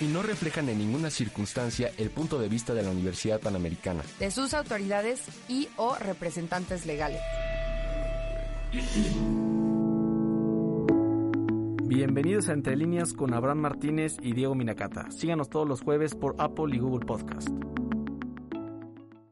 Y no reflejan en ninguna circunstancia el punto de vista de la Universidad Panamericana. De sus autoridades y o representantes legales. Bienvenidos a Entre Líneas con Abraham Martínez y Diego Minacata. Síganos todos los jueves por Apple y Google Podcast.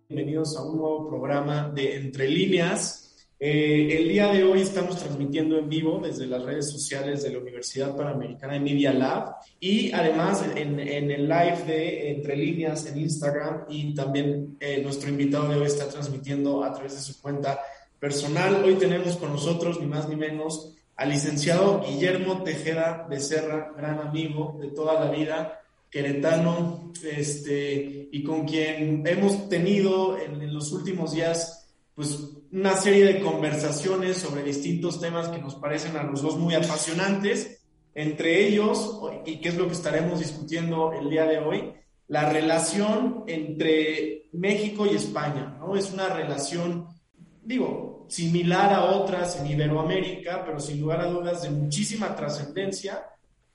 Bienvenidos a un nuevo programa de Entre Líneas. Eh, el día de hoy estamos transmitiendo en vivo desde las redes sociales de la Universidad Panamericana de Media Lab y además en, el live de Entre Líneas en Instagram y también eh, nuestro invitado de hoy está transmitiendo a través de su cuenta personal. Hoy tenemos con nosotros ni más ni menos al licenciado Guillermo Tejeda Becerra, gran amigo de toda la vida, queretano, este, y con quien hemos tenido en, en los últimos días, pues una serie de conversaciones sobre distintos temas que nos parecen a los dos muy apasionantes, entre ellos, y que es lo que estaremos discutiendo el día de hoy, la relación entre México y España, ¿no? Es una relación, digo, similar a otras en Iberoamérica, pero sin lugar a dudas de muchísima trascendencia,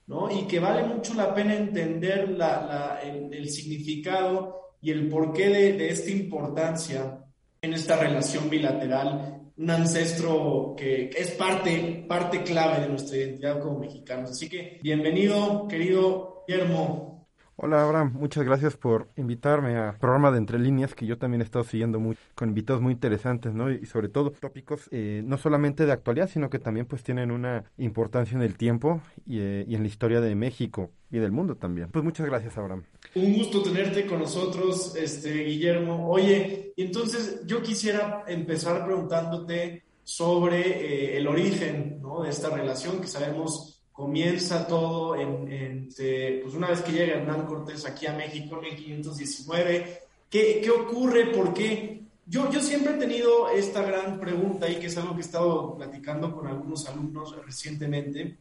¿no? Y que vale mucho la pena entender la, el, significado y el porqué de, de esta importancia en esta relación bilateral, un ancestro que, es parte, parte clave de nuestra identidad como mexicanos. Así que bienvenido, querido Guillermo. Hola Abraham, muchas gracias por invitarme al programa de Entre Líneas que yo también he estado siguiendo muy, con invitados muy interesantes, ¿no? Y sobre todo tópicos eh, no solamente de actualidad, sino que también pues tienen una importancia en el tiempo y, eh, y en la historia de México y del mundo también. Pues muchas gracias Abraham. Un gusto tenerte con nosotros, este Guillermo. Oye, entonces yo quisiera empezar preguntándote sobre eh, el origen ¿no? de esta relación que sabemos comienza todo en, pues una vez que llega Hernán Cortés aquí a México en 1519. ¿Qué, qué ocurre? ¿Por qué? Yo, yo siempre he tenido esta gran pregunta y que es algo que he estado platicando con algunos alumnos recientemente,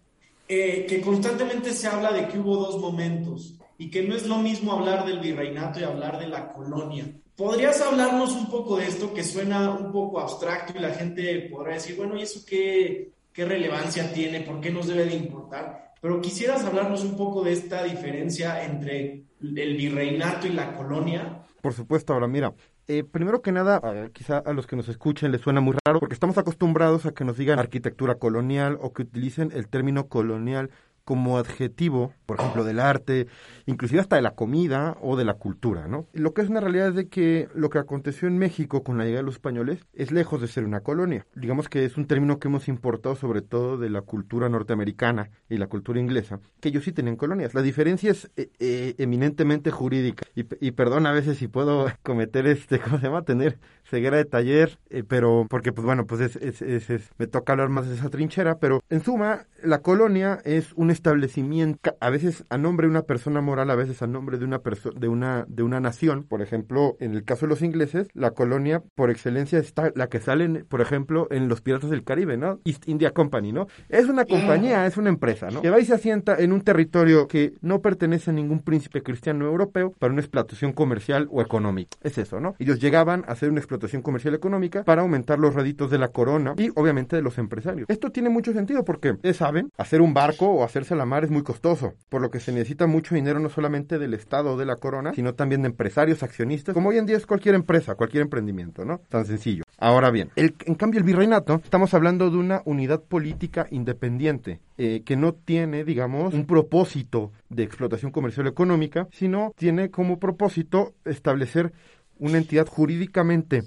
eh, que constantemente se habla de que hubo dos momentos y que no es lo mismo hablar del virreinato y hablar de la colonia. ¿Podrías hablarnos un poco de esto que suena un poco abstracto y la gente podrá decir, bueno, ¿y eso qué, qué relevancia tiene, por qué nos debe de importar. Pero quisieras hablarnos un poco de esta diferencia entre el virreinato y la colonia. Por supuesto, ahora mira, eh, primero que nada, quizá a los que nos escuchen les suena muy raro, porque estamos acostumbrados a que nos digan arquitectura colonial o que utilicen el término colonial como adjetivo, por ejemplo, del arte, inclusive hasta de la comida o de la cultura, ¿no? Lo que es una realidad es de que lo que aconteció en México con la llegada de los españoles es lejos de ser una colonia. Digamos que es un término que hemos importado sobre todo de la cultura norteamericana y la cultura inglesa, que ellos sí tenían colonias. La diferencia es eh, eh, eminentemente jurídica y, y perdón a veces si puedo cometer este, ¿cómo se llama? Tener ceguera de taller, eh, pero porque pues bueno, pues es, es, es, me toca hablar más de esa trinchera, pero en suma, la colonia es un establecimiento, a veces a nombre de una persona moral, a veces a nombre de una de una, de una nación. Por ejemplo, en el caso de los ingleses, la colonia por excelencia está la que sale, por ejemplo, en los Piratas del Caribe, ¿no? East India Company, ¿no? Es una compañía, es una empresa, ¿no? Que va y se asienta en un territorio que no pertenece a ningún príncipe cristiano europeo para una explotación comercial o económica. Es eso, ¿no? Ellos llegaban a hacer una explotación comercial económica para aumentar los réditos de la corona y obviamente de los empresarios. Esto tiene mucho sentido porque, saben, hacer un barco o hacerse la mar es muy costoso, por lo que se necesita mucho dinero no solamente del Estado o de la corona, sino también de empresarios, accionistas, como hoy en día es cualquier empresa, cualquier emprendimiento, ¿no? Tan sencillo. Ahora bien, el, en cambio el virreinato, estamos hablando de una unidad política independiente, eh, que no tiene, digamos, un propósito de explotación comercial económica, sino tiene como propósito establecer una entidad jurídicamente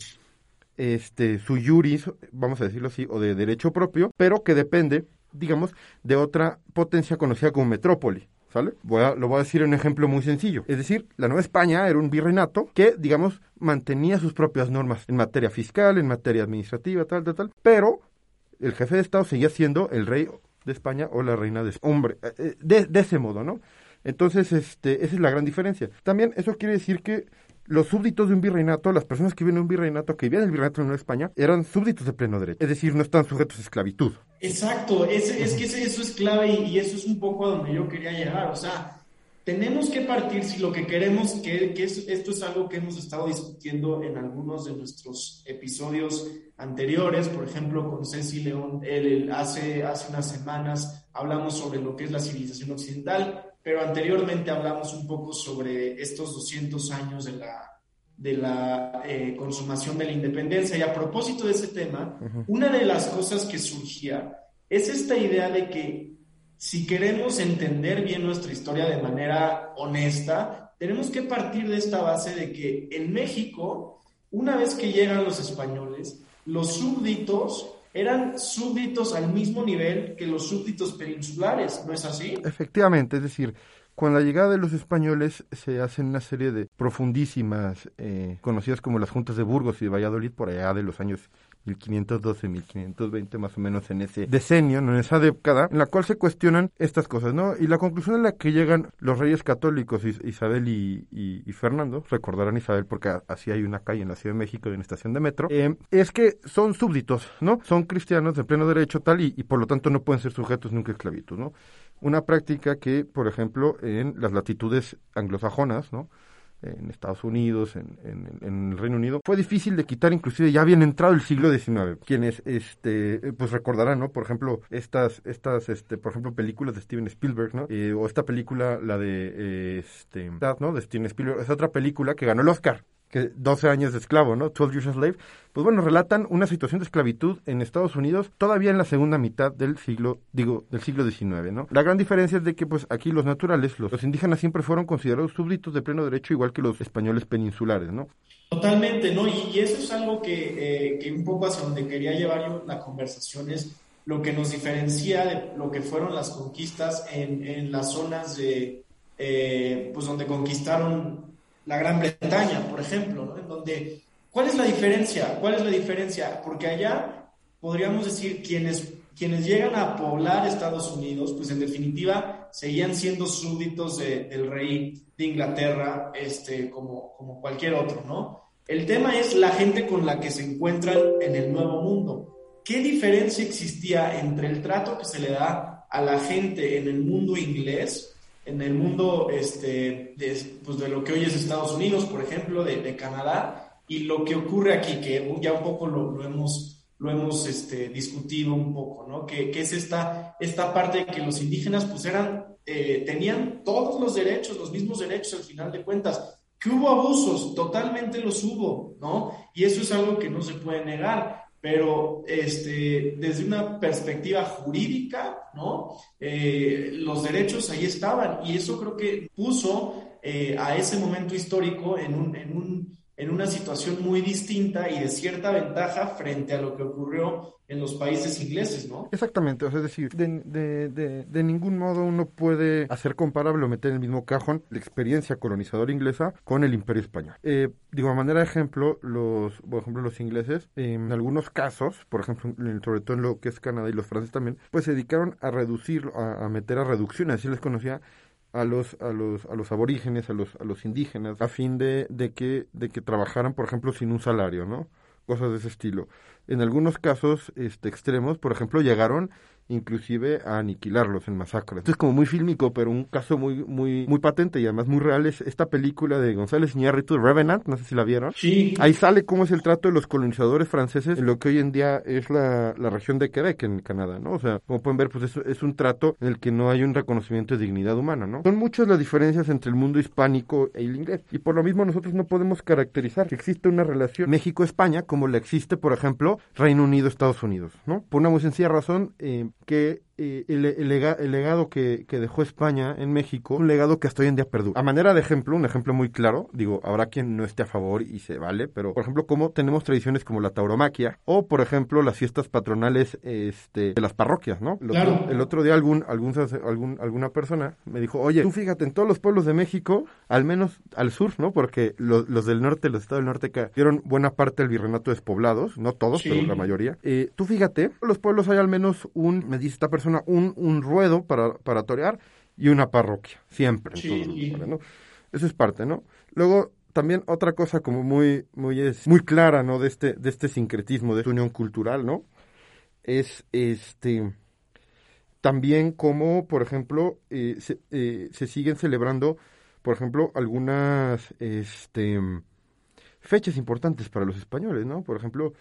este, su juris, vamos a decirlo así, o de derecho propio, pero que depende, digamos, de otra potencia conocida como metrópoli. Lo voy a decir en un ejemplo muy sencillo. Es decir, la Nueva España era un virreinato que, digamos, mantenía sus propias normas en materia fiscal, en materia administrativa, tal, tal, tal, pero el jefe de Estado seguía siendo el rey de España o la reina de España. Hombre, eh, eh, de, de ese modo, ¿no? Entonces, este, esa es la gran diferencia. También eso quiere decir que los súbditos de un virreinato, las personas que viven en un virreinato, que vivían en el virreinato de Nueva España, eran súbditos de pleno derecho. Es decir, no están sujetos a esclavitud. Exacto, es, es que eso es clave y, y, eso es un poco a donde yo quería llegar. O sea, tenemos que partir si lo que queremos, que, que es, esto es algo que hemos estado discutiendo en algunos de nuestros episodios anteriores, por ejemplo, con Ceci León, él, hace, hace unas semanas hablamos sobre lo que es la civilización occidental, pero anteriormente hablamos un poco sobre estos 200 años de la, de la eh, consumación de la independencia. Y a propósito de ese tema, una de las cosas que surgía es esta idea de que si queremos entender bien nuestra historia de manera honesta, tenemos que partir de esta base de que en México, una vez que llegan los españoles, los súbditos eran súbditos al mismo nivel que los súbditos peninsulares, ¿no es así? Efectivamente, es decir, con la llegada de los españoles se hacen una serie de profundísimas, eh, conocidas como las juntas de Burgos y de Valladolid, por allá de los años 1512, 1520, más o menos en ese decenio, en esa década, en la cual se cuestionan estas cosas, ¿no? Y la conclusión en la que llegan los reyes católicos, Isabel y, Fernando, recordarán Isabel porque así hay una calle en la Ciudad de México y una estación de metro, eh, es que son súbditos, ¿no? Son cristianos de pleno derecho tal y, y por lo tanto no pueden ser sujetos nunca a esclavitud, ¿no? Una práctica que, por ejemplo, en las latitudes anglosajonas, ¿no? en Estados Unidos, en, el Reino Unido, fue difícil de quitar, inclusive ya habían entrado el siglo XIX. Quienes, este, pues recordarán, ¿no? Por ejemplo, estas, estas, este, por ejemplo, películas de Steven Spielberg, ¿no? Eh, o esta película, la de, este, ¿no? De Steven Spielberg, es otra película que ganó el Oscar, que 12 años de esclavo, ¿no? 12 Years a Slave, pues bueno, relatan una situación de esclavitud en Estados Unidos todavía en la segunda mitad del siglo, digo, del siglo XIX, ¿no? La gran diferencia es de que pues aquí los naturales, los, indígenas siempre fueron considerados súbditos de pleno derecho igual que los españoles peninsulares, ¿no? Totalmente, ¿no? Y, eso es algo que, eh, que, un poco hacia donde quería llevar yo la conversación es lo que nos diferencia de lo que fueron las conquistas en, en las zonas de, eh, pues donde conquistaron la Gran Bretaña, por ejemplo, ¿no? En donde, ¿cuál es la diferencia? ¿Cuál es la diferencia? Porque allá podríamos decir quienes, quienes llegan a poblar Estados Unidos, pues en definitiva seguían siendo súbditos del rey de Inglaterra, este, como, como cualquier otro, ¿no? El tema es la gente con la que se encuentran en el nuevo mundo. ¿Qué diferencia existía entre el trato que se le da a la gente en el mundo inglés en el mundo este, de, pues de lo que hoy es Estados Unidos, por ejemplo, de, Canadá, y lo que ocurre aquí, que ya un poco lo, hemos, lo hemos este, discutido un poco, ¿no? Que, que, es esta, esta parte de que los indígenas pues eran, eh, tenían todos los derechos, los mismos derechos al final de cuentas. Que hubo abusos, totalmente los hubo, ¿no? Y eso es algo que no se puede negar pero este, desde una perspectiva jurídica, ¿no? Eh, los derechos ahí estaban y eso creo que puso eh, a ese momento histórico en un, en un en una situación muy distinta y de cierta ventaja frente a lo que ocurrió en los países ingleses, ¿no? Exactamente, o sea, es decir, de, de, de, ningún modo uno puede hacer comparable o meter en el mismo cajón la experiencia colonizadora inglesa con el imperio español. Eh, digo, a manera de ejemplo, los, por ejemplo, los ingleses, en algunos casos, por ejemplo, sobre todo en lo que es Canadá y los franceses también, pues se dedicaron a reducir, a meter a reducciones, así les conocía, a los, a los, a los aborígenes, a los, a los indígenas, a fin de, de, que, de que trabajaran, por ejemplo, sin un salario, ¿no? Cosas de ese estilo. En algunos casos este, extremos, por ejemplo, llegaron inclusive a aniquilarlos en masacres. Esto es como muy fílmico, pero un caso muy muy muy patente y además muy real es esta película de González Iñárritu, Revenant, no sé si la vieron. Sí. Ahí sale cómo es el trato de los colonizadores franceses en lo que hoy en día es la, la región de Quebec en Canadá, ¿no? O sea, como pueden ver, pues es, es un trato en el que no hay un reconocimiento de dignidad humana, ¿no? Son muchas las diferencias entre el mundo hispánico e el inglés y por lo mismo nosotros no podemos caracterizar que existe una relación México-España como la existe, por ejemplo, Reino Unido-Estados Unidos, ¿no? Por una muy sencilla razón, eh, que eh, el, el, legado que, que, dejó España en México, un legado que hasta hoy en día perdura. A manera de ejemplo, un ejemplo muy claro, digo, habrá quien no esté a favor y se vale, pero por ejemplo, como tenemos tradiciones como la tauromaquia o por ejemplo las fiestas patronales este, de las parroquias, ¿no? El, otro, el otro día algún, algún, algún, alguna persona me dijo, oye, tú fíjate, en todos los pueblos de México, al menos al sur, ¿no? Porque los, los del norte, los estados del norte dieron buena parte del virreinato despoblados, no todos, pero la mayoría. Eh, tú fíjate, en los pueblos hay al menos un, me dice esta persona, un, un ruedo para, para torear y una parroquia, siempre. En todos los lugares, ¿no? Eso es parte, ¿no? Luego también otra cosa como muy, muy, es, muy clara, ¿no? De este, de este sincretismo, de esta unión cultural, ¿no? Es este también como, por ejemplo, eh, se, eh, se, siguen celebrando, por ejemplo, algunas este, fechas importantes para los españoles, ¿no? Por ejemplo,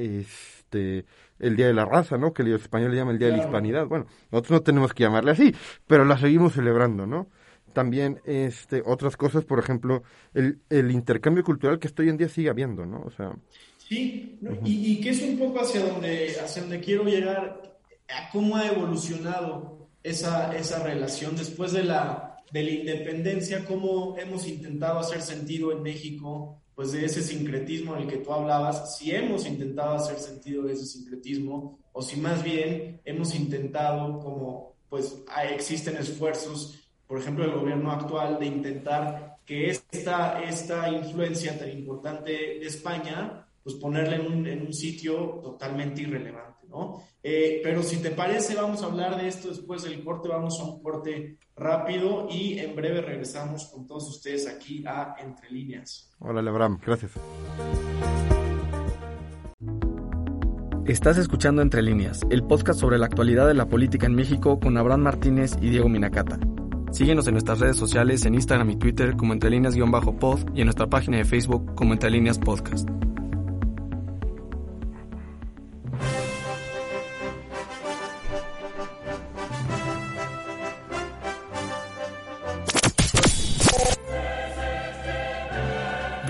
este, el Día de la Raza, ¿no? Que los españoles llaman el Día de la Hispanidad. Bueno, nosotros no tenemos que llamarle así, pero la seguimos celebrando, ¿no? También este, otras cosas, por ejemplo, el, el intercambio cultural que esto hoy en día sigue habiendo, ¿no? O sea... Sí, y, y que es un poco hacia donde, hacia donde quiero llegar, a cómo ha evolucionado esa, esa relación después de la, de la independencia, cómo hemos intentado hacer sentido en México pues de ese sincretismo del que tú hablabas, si hemos intentado hacer sentido de ese sincretismo o si más bien hemos intentado como pues existen esfuerzos, por ejemplo, del gobierno actual de intentar que esta, esta influencia tan importante de España, pues ponerla en un, en un sitio totalmente irrelevante, ¿no? Eh, pero si te parece, vamos a hablar de esto después del corte, vamos a un corte rápido y en breve regresamos con todos ustedes aquí a Entre Líneas. Hola, Lebram, gracias. Estás escuchando Entre Líneas, el podcast sobre la actualidad de la política en México con Abraham Martínez y Diego Minacata. Síguenos en nuestras redes sociales en Instagram y Twitter como Entre Líneas-pod y en nuestra página de Facebook como Entre Líneas Podcast.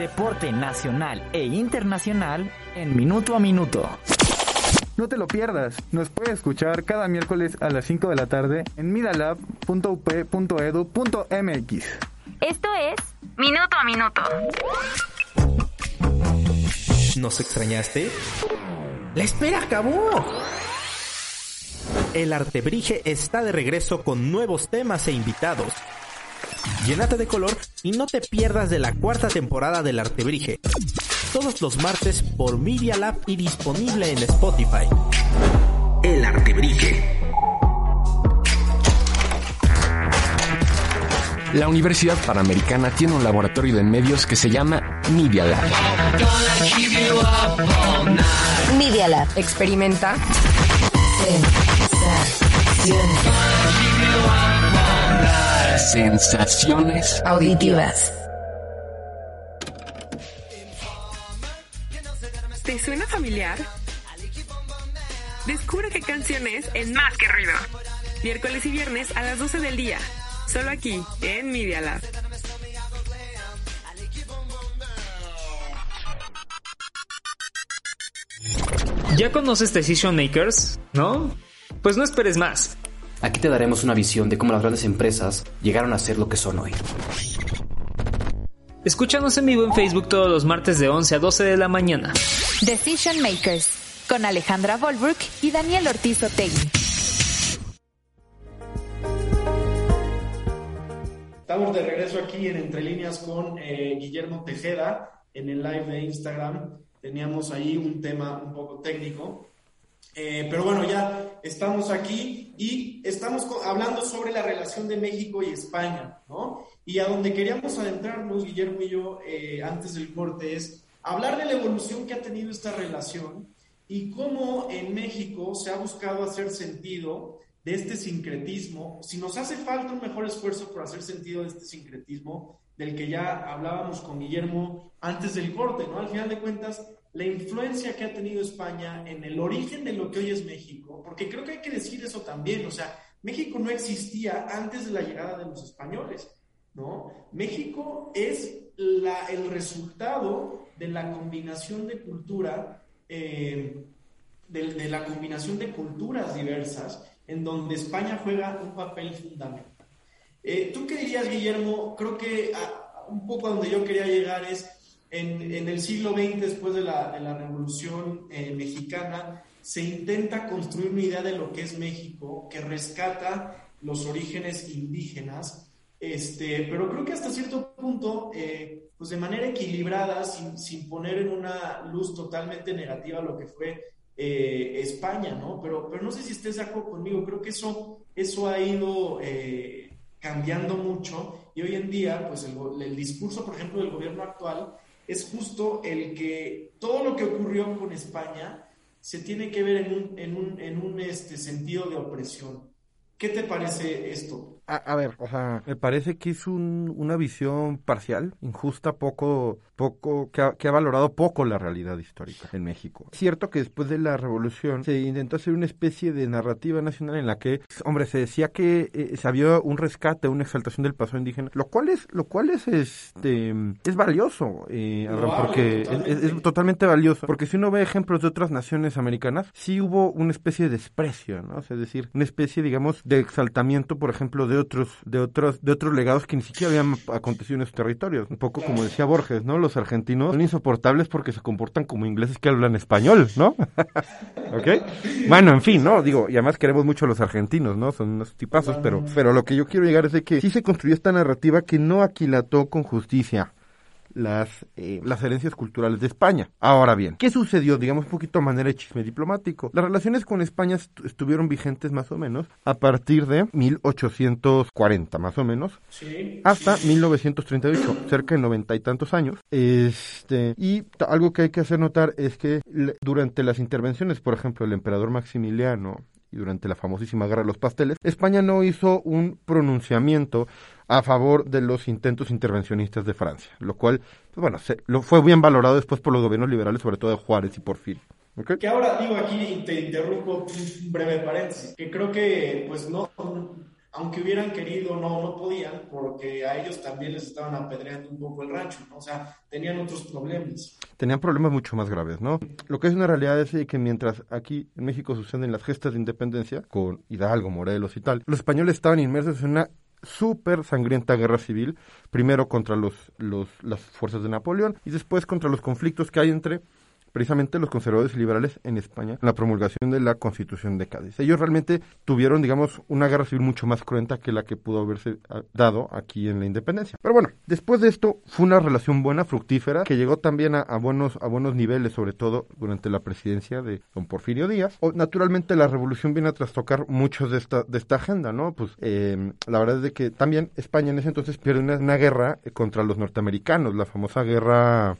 Deporte nacional e internacional en minuto a minuto. No te lo pierdas, nos puedes escuchar cada miércoles a las 5 de la tarde en midalab.up.edu.mx. Esto es Minuto a Minuto. ¿Nos extrañaste? ¡La espera acabó! El Artebrige está de regreso con nuevos temas e invitados Llénate de color y no te pierdas de la cuarta temporada del Artebrige. Todos los martes por Media Lab y disponible en Spotify. El Artebrige. La Universidad Panamericana tiene un laboratorio de medios que se llama Media Lab. Media Lab. Experimenta. Sensaciones auditivas. ¿Te suena familiar? Descubre qué canciones en Más que Ruido. Miércoles y viernes a las 12 del día. Solo aquí, en Media Lab. ¿Ya conoces Decision Makers? ¿No? Pues no esperes más. Aquí te daremos una visión de cómo las grandes empresas llegaron a ser lo que son hoy. Escúchanos en vivo en Facebook todos los martes de 11 a 12 de la mañana. Decision Makers, con Alejandra Volbrook y Daniel Ortiz Otegui. Estamos de regreso aquí en Entre Líneas con eh, Guillermo Tejeda en el live de Instagram. Teníamos ahí un tema un poco técnico, eh, pero bueno, ya estamos aquí y estamos hablando sobre la relación de México y España, ¿no? Y a donde queríamos adentrarnos, Guillermo y yo, eh, antes del corte, es hablar de la evolución que ha tenido esta relación y cómo en México se ha buscado hacer sentido de este sincretismo. Si nos hace falta un mejor esfuerzo por hacer sentido de este sincretismo, del que ya hablábamos con Guillermo antes del corte, ¿no? Al final de cuentas, la influencia que ha tenido España en el origen de lo que hoy es México, porque creo que hay que decir eso también, o sea, México no existía antes de la llegada de los españoles, ¿no? México es la, el resultado de la combinación de cultura, eh, de, la combinación de culturas diversas, en donde España juega un papel fundamental. Eh, ¿Tú qué dirías, Guillermo? Creo que un poco donde yo quería llegar es en, el siglo XX, después de la, Revolución eh, Mexicana, se intenta construir una idea de lo que es México, que rescata los orígenes indígenas, este, pero creo que hasta cierto punto, eh, pues de manera equilibrada, sin, poner en una luz totalmente negativa lo que fue eh, España, ¿no? Pero, pero no sé si estés de acuerdo conmigo, creo que eso, eso ha ido cambiando mucho y hoy en día, pues el, el discurso, por ejemplo, del gobierno actual es justo el que todo lo que ocurrió con España se tiene que ver en un, en un, en un este, sentido de opresión. ¿Qué te parece esto? A, ver, o sea, me parece que es un, una visión parcial, injusta, poco, poco, que ha, que ha, valorado poco la realidad histórica en México. Es cierto que después de la revolución se intentó hacer una especie de narrativa nacional en la que, hombre, se decía que eh, se había un rescate, una exaltación del pasado indígena, lo cual es, lo cual es, este, es valioso, eh, porque Es, es, totalmente valioso, porque si uno ve ejemplos de otras naciones americanas, sí hubo una especie de desprecio, ¿no? es decir, una especie, digamos, de exaltamiento, por ejemplo, de otros, de otros, de otros legados que ni siquiera habían acontecido en esos territorios. Un poco como decía Borges, ¿no? Los argentinos son insoportables porque se comportan como ingleses que hablan español, ¿no? ¿Ok? Bueno, en fin, ¿no? Digo, y además queremos mucho a los argentinos, ¿no? Son unos tipazos, pero, pero lo que yo quiero llegar es de que sí se construyó esta narrativa que no aquilató con justicia las, eh, las herencias culturales de España. Ahora bien, ¿qué sucedió? Digamos un poquito a manera de chisme diplomático. Las relaciones con España estuvieron vigentes más o menos a partir de 1840, más o menos, hasta 1938, cerca de noventa y tantos años. Este, y algo que hay que hacer notar es que durante las intervenciones, por ejemplo, el emperador Maximiliano y durante la famosísima Guerra de los Pasteles, España no hizo un pronunciamiento a favor de los intentos intervencionistas de Francia, lo cual, pues bueno, se, lo fue bien valorado después por los gobiernos liberales, sobre todo de Juárez y Porfirio. ¿Okay? Que ahora digo aquí, te interrumpo un breve paréntesis, que creo que pues no, aunque hubieran querido, no, no podían, porque a ellos también les estaban apedreando un poco el rancho, ¿no? O sea, tenían otros problemas. Tenían problemas mucho más graves, ¿no? Lo que es una realidad es que mientras aquí en México suceden las gestas de independencia, con Hidalgo, Morelos y tal, los españoles estaban inmersos en una súper sangrienta guerra civil, primero contra los, los, las fuerzas de Napoleón y después contra los conflictos que hay entre precisamente los conservadores y liberales en España en la promulgación de la Constitución de Cádiz. Ellos realmente tuvieron, digamos, una guerra civil mucho más cruenta que la que pudo haberse ah, dado aquí en la independencia. Pero bueno, después de esto fue una relación buena, fructífera, que llegó también a, buenos, a buenos niveles, sobre todo durante la presidencia de don Porfirio Díaz. O, naturalmente la revolución viene a trastocar muchos de esta, de esta agenda, ¿no? Pues eh, la verdad es de que también España en ese entonces pierde una guerra contra los norteamericanos, la famosa guerra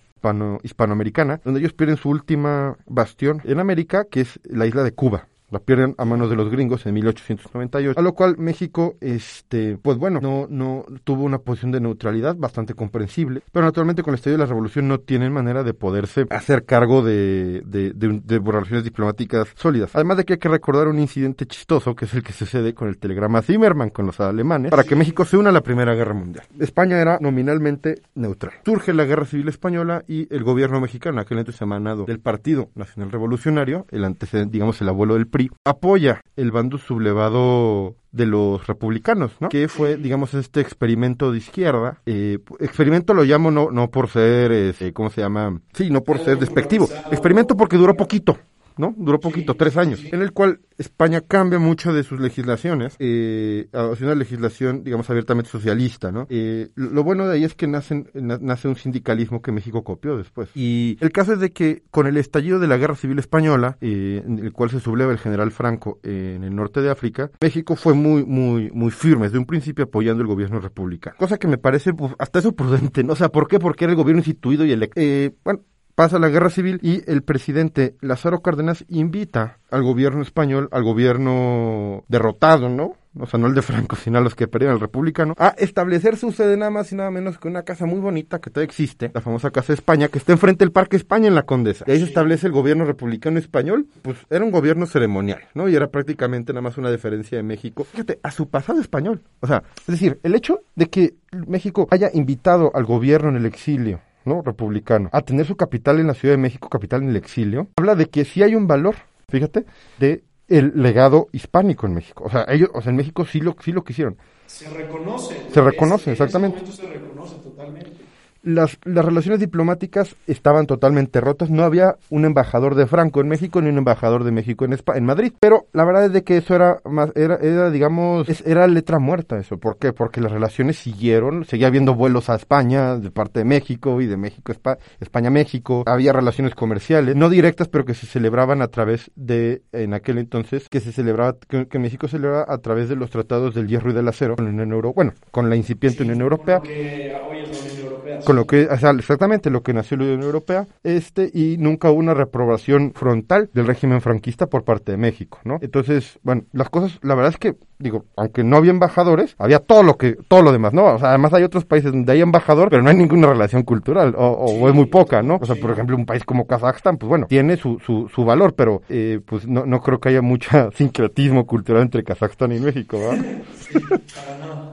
hispanoamericana, donde ellos pierden su última bastión en América, que es la isla de Cuba la pierden a manos de los gringos en 1898, a lo cual México, este, pues bueno, no, no tuvo una posición de neutralidad bastante comprensible, pero naturalmente con el estallido de la revolución no tienen manera de poderse hacer cargo de, de, de, relaciones diplomáticas sólidas. Además de que hay que recordar un incidente chistoso, que es el que sucede con el telegrama Zimmerman con los alemanes, para que México se una a la Primera Guerra Mundial. España era nominalmente neutral. Surge la Guerra Civil Española y el gobierno mexicano, aquel entonces emanado del Partido Nacional Revolucionario, el antecedente, digamos, el abuelo del PRI, apoya el bando sublevado de los republicanos, ¿no? Que fue, digamos, este experimento de izquierda. Eh, experimento lo llamo no, no por ser, este, ¿cómo se llama? Sí, no por ser despectivo. Experimento porque duró poquito. ¿No? Duró poquito, tres años, en el cual España cambia mucho de sus legislaciones, eh, hacia una legislación, digamos, abiertamente socialista, ¿no? Eh, lo bueno de ahí es que nace un sindicalismo que México copió después. Y el caso es de que con el estallido de la Guerra Civil Española, eh, en el cual se subleva el general Franco en el norte de África, México fue muy, muy, muy firme desde un principio apoyando el gobierno republicano. Cosa que me parece pues, hasta eso prudente, ¿no? O sea, ¿por qué? Porque era el gobierno instituido y electo. Eh, bueno, pasa la guerra civil y el presidente Lázaro Cárdenas invita al gobierno español, al gobierno derrotado, ¿no? O sea, no el de Franco, sino a los que perdieron el republicano, a establecer su sede nada más y nada menos que una casa muy bonita que todavía existe, la famosa Casa de España, que está enfrente del Parque España en la Condesa. Y ahí se establece el gobierno republicano español, pues era un gobierno ceremonial, ¿no? Y era prácticamente nada más una diferencia de México, fíjate, a su pasado español. O sea, es decir, el hecho de que México haya invitado al gobierno en el exilio ¿no? republicano, a tener su capital en la Ciudad de México, capital en el exilio, habla de que sí hay un valor, fíjate, de el legado hispánico en México. O sea, ellos, o sea, en México sí lo, sí lo quisieron. Se reconoce. Se reconoce, exactamente. se reconoce totalmente. Las, las relaciones diplomáticas estaban totalmente rotas. No había un embajador de Franco en México ni un embajador de México en, Espa- en Madrid. Pero la verdad es de que eso era más, era, era digamos, es- era letra muerta eso. ¿Por qué? Porque las relaciones siguieron, seguía habiendo vuelos a España de parte de México y de México, Espa- España-México. Había relaciones comerciales, no directas, pero que se celebraban a través de, en aquel entonces, que se celebraba, que, que México celebraba a través de los tratados del hierro y del acero con la Unión Europea, bueno, con la incipiente Unión Europea Que hoy es la Unión Europea. Con lo que o sea, exactamente lo que nació la Unión Europea este y nunca hubo una reprobación frontal del régimen franquista por parte de México no entonces bueno las cosas la verdad es que digo aunque no había embajadores había todo lo que todo lo demás no o sea además hay otros países donde hay embajador pero no hay ninguna relación cultural o, o es muy poca no o sea por ejemplo un país como Kazajstán pues bueno tiene su su, su valor pero eh, pues no no creo que haya mucha sincretismo cultural entre Kazajstán y México ¿verdad?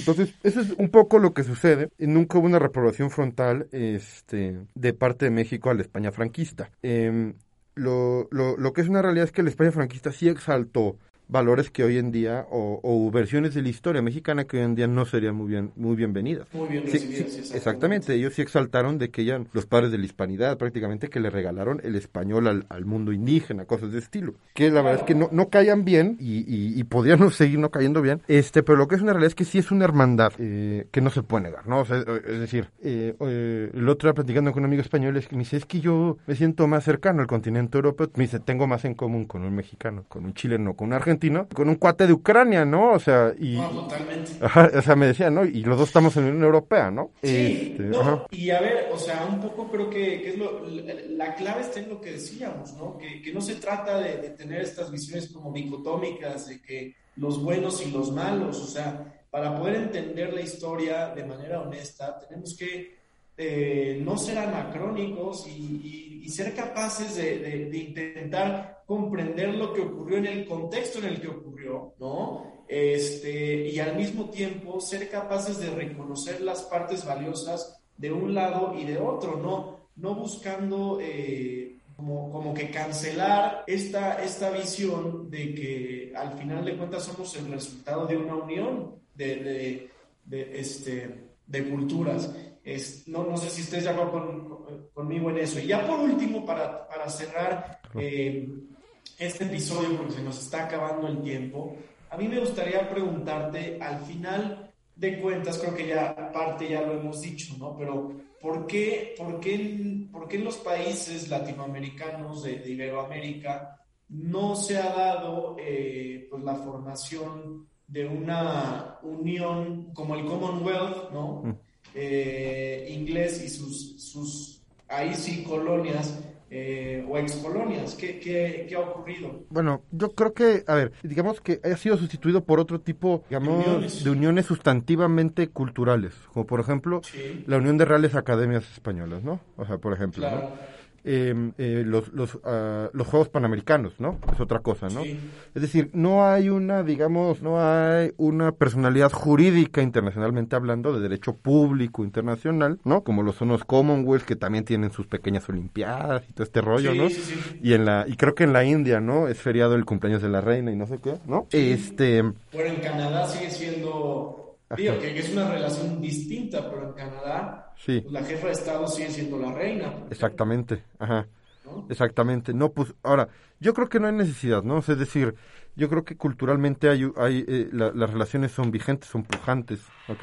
Entonces, eso es un poco lo que sucede. Nunca hubo una reprobación frontal este, de parte de México a la España franquista. Em, lo, lo, lo que es una realidad es que la España franquista sí exaltó valores que hoy en día, o, o versiones de la historia mexicana que hoy en día no serían muy bien, muy bienvenidas. Muy bien Sí, recibidas, sí, exactamente. exactamente, ellos sí exaltaron de que eran los padres de la hispanidad, prácticamente que le regalaron el español al, al mundo indígena, cosas de estilo. Que la verdad es que no, no caían bien y, y, y podrían seguir no cayendo bien, este, pero lo que es una realidad es que sí es una hermandad eh, que no se puede negar, ¿no? O sea, eh, es decir, eh, eh, el otro día platicando con un amigo español es que me dice, es que yo me siento más cercano al continente europeo, me dice, tengo más en común con un mexicano, con un chileno, con un argentino, con un cuate de Ucrania, ¿no? O sea, y... No, totalmente. Ajá, o sea, me decía, ¿no? Y los dos estamos en la Unión Europea, ¿no? Sí, Este, no, y a ver, o sea, un poco creo que, que es lo, la, la clave está en lo que decíamos, ¿no? Que, que no se trata de, de tener estas visiones como dicotómicas, de que los buenos y los malos, o sea, para poder entender la historia de manera honesta, tenemos que eh, no ser anacrónicos y, y- y ser capaces de, de- de intentar comprender lo que ocurrió en el contexto en el que ocurrió, ¿no? Este, y al mismo tiempo ser capaces de reconocer las partes valiosas de un lado y de otro, no, no buscando eh, como, como que cancelar esta, esta visión de que al final de cuentas somos el resultado de una unión de, de, de, este, de culturas. Es, no, no sé si de acuerdo con- con- conmigo en eso. Y ya por último, para, para cerrar eh, este episodio, porque se nos está acabando el tiempo, a mí me gustaría preguntarte, al final de cuentas, creo que ya parte ya lo hemos dicho, ¿no? Pero ¿por qué, por qué, por qué en los países latinoamericanos de, de Iberoamérica no se ha dado eh, pues la formación de una unión como el Commonwealth, ¿no? Eh, inglés y sus, sus ahí sí colonias eh, o excolonias. ¿Qué, qué, qué ha ocurrido? Bueno, yo creo que, a ver, digamos que ha sido sustituido por otro tipo, digamos, Uniones. de uniones sustantivamente culturales, como por ejemplo Sí. la Unión de Reales Academias Españolas, ¿no? O sea, por ejemplo, Claro. ¿no? Eh, eh, los, los, ah, los Juegos Panamericanos, ¿no? Es otra cosa, ¿no? Sí. Es decir, no hay una, digamos, no hay una personalidad jurídica internacionalmente hablando de derecho público internacional, ¿no? Como lo son los Commonwealth, que también tienen sus pequeñas olimpiadas y todo este rollo, Sí, ¿no? sí, sí. Y en la y creo que en la India, ¿no? Es feriado el cumpleaños de la reina y no sé qué, ¿no? Este, Bueno, en Canadá sigue siendo, digo, que, es una relación distinta, pero en Canadá Sí. pues, la jefa de Estado sigue siendo la reina. Exactamente, ajá. ¿No? Exactamente. No, pues, ahora, yo creo que no hay necesidad, ¿no? O sea, es decir, yo creo que culturalmente hay, hay eh, la- las relaciones son vigentes, son pujantes.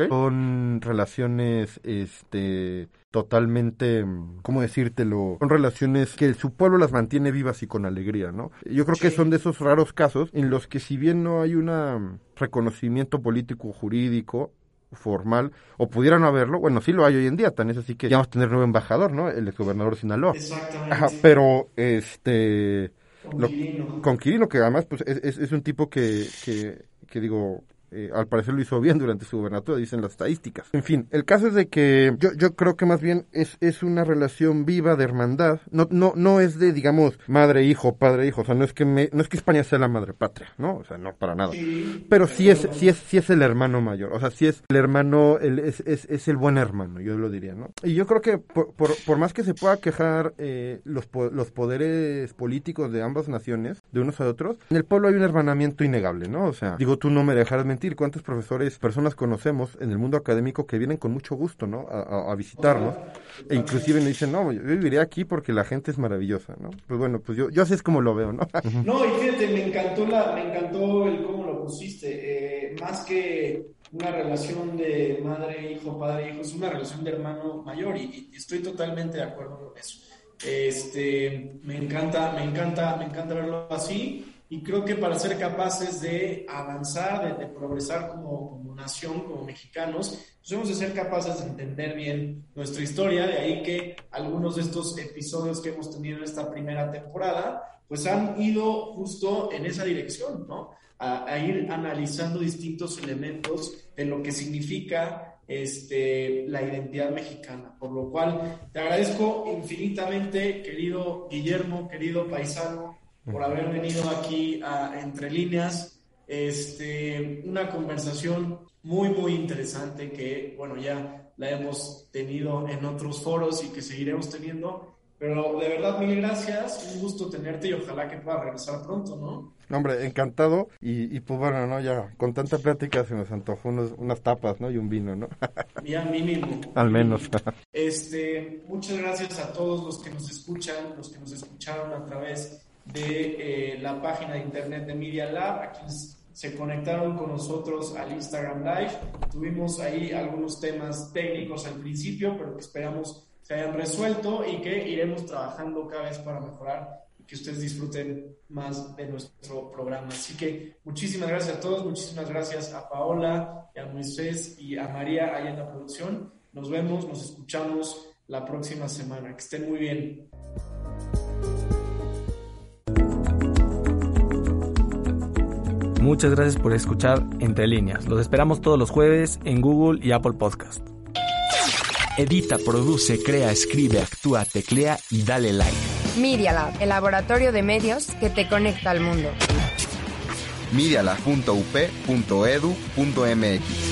Son relaciones, este, totalmente, mm, ¿cómo decírtelo? Son relaciones que su pueblo las mantiene vivas y con alegría, ¿no? Yo creo que son de esos raros casos en los que si bien no hay un reconocimiento político jurídico, formal, o pudieran no haberlo, bueno, sí lo hay hoy en día, tan es así que ya vamos a tener nuevo embajador, ¿no? El exgobernador de Sinaloa. Exactamente. Ajá, pero este Con lo- que además pues es, es, es un tipo que, que, que digo, eh, al parecer lo hizo bien durante su gobernatura, dicen las estadísticas. En fin, el caso es de que yo, yo creo que más bien es, es una relación viva de hermandad, no, no, no es de, digamos, madre-hijo, padre-hijo, o sea, no es que me, no es que España sea la madre patria, ¿no? O sea, no para nada. Pero sí es, sí es, sí es el hermano mayor, o sea, sí es el hermano, el, es, es, es el buen hermano, yo lo diría, ¿no? Y yo creo que por, por, por más que se pueda quejar eh, los, los poderes políticos de ambas naciones, de unos a otros, en el pueblo hay un hermanamiento innegable, ¿no? O sea, digo, tú no me dejarás mentir mentir, cuántos profesores, personas conocemos en el mundo académico que vienen con mucho gusto, ¿no? A, a visitarnos. E inclusive me dicen, no, yo viviré aquí porque la gente es maravillosa, ¿no? Pues bueno, pues yo, yo así es como lo veo, ¿no? no, y fíjate, me encantó, la, me encantó el cómo lo pusiste. Eh, más que una relación de madre-hijo, padre-hijo, es una relación de hermano mayor y, y estoy totalmente de acuerdo con eso. Este, me encanta, me encanta, me encanta verlo así y creo que para ser capaces de avanzar, de, progresar como, como, nación, como mexicanos, pues hemos de ser capaces de entender bien nuestra historia, de ahí que algunos de estos episodios que hemos tenido en esta primera temporada, pues han ido justo en esa dirección, ¿no? A, a ir analizando distintos elementos de lo que significa este, la identidad mexicana. Por lo cual, te agradezco infinitamente, querido Guillermo, querido paisano, por haber venido aquí a Entre Líneas. Este, una conversación muy, muy interesante que, bueno, ya la hemos tenido en otros foros y que seguiremos teniendo. Pero de verdad, mil gracias, un gusto tenerte y ojalá que pueda regresar pronto, ¿no? hombre, encantado. Y, y, pues bueno, ¿no? Ya con tanta plática se nos antojó unos, unas tapas, ¿no? Y un vino, ¿no? ya mínimo. Al menos. este, muchas gracias a todos los que nos escuchan, los que nos escucharon a través de eh, la página de internet de Media Lab, a quienes se conectaron con nosotros al Instagram Live. Tuvimos ahí algunos temas técnicos al principio, pero que esperamos se hayan resuelto y que iremos trabajando cada vez para mejorar y que ustedes disfruten más de nuestro programa. Así que muchísimas gracias a todos, muchísimas gracias a Paola, y a Moisés y a María ahí en la producción. Nos vemos, nos escuchamos la próxima semana. Que estén muy bien. Muchas gracias por escuchar Entre Líneas. Los esperamos todos los jueves en Google y Apple Podcast. Edita, produce, crea, escribe, actúa, teclea y dale like. Media Lab, el laboratorio de medios que te conecta al mundo. medialab.up.edu.mx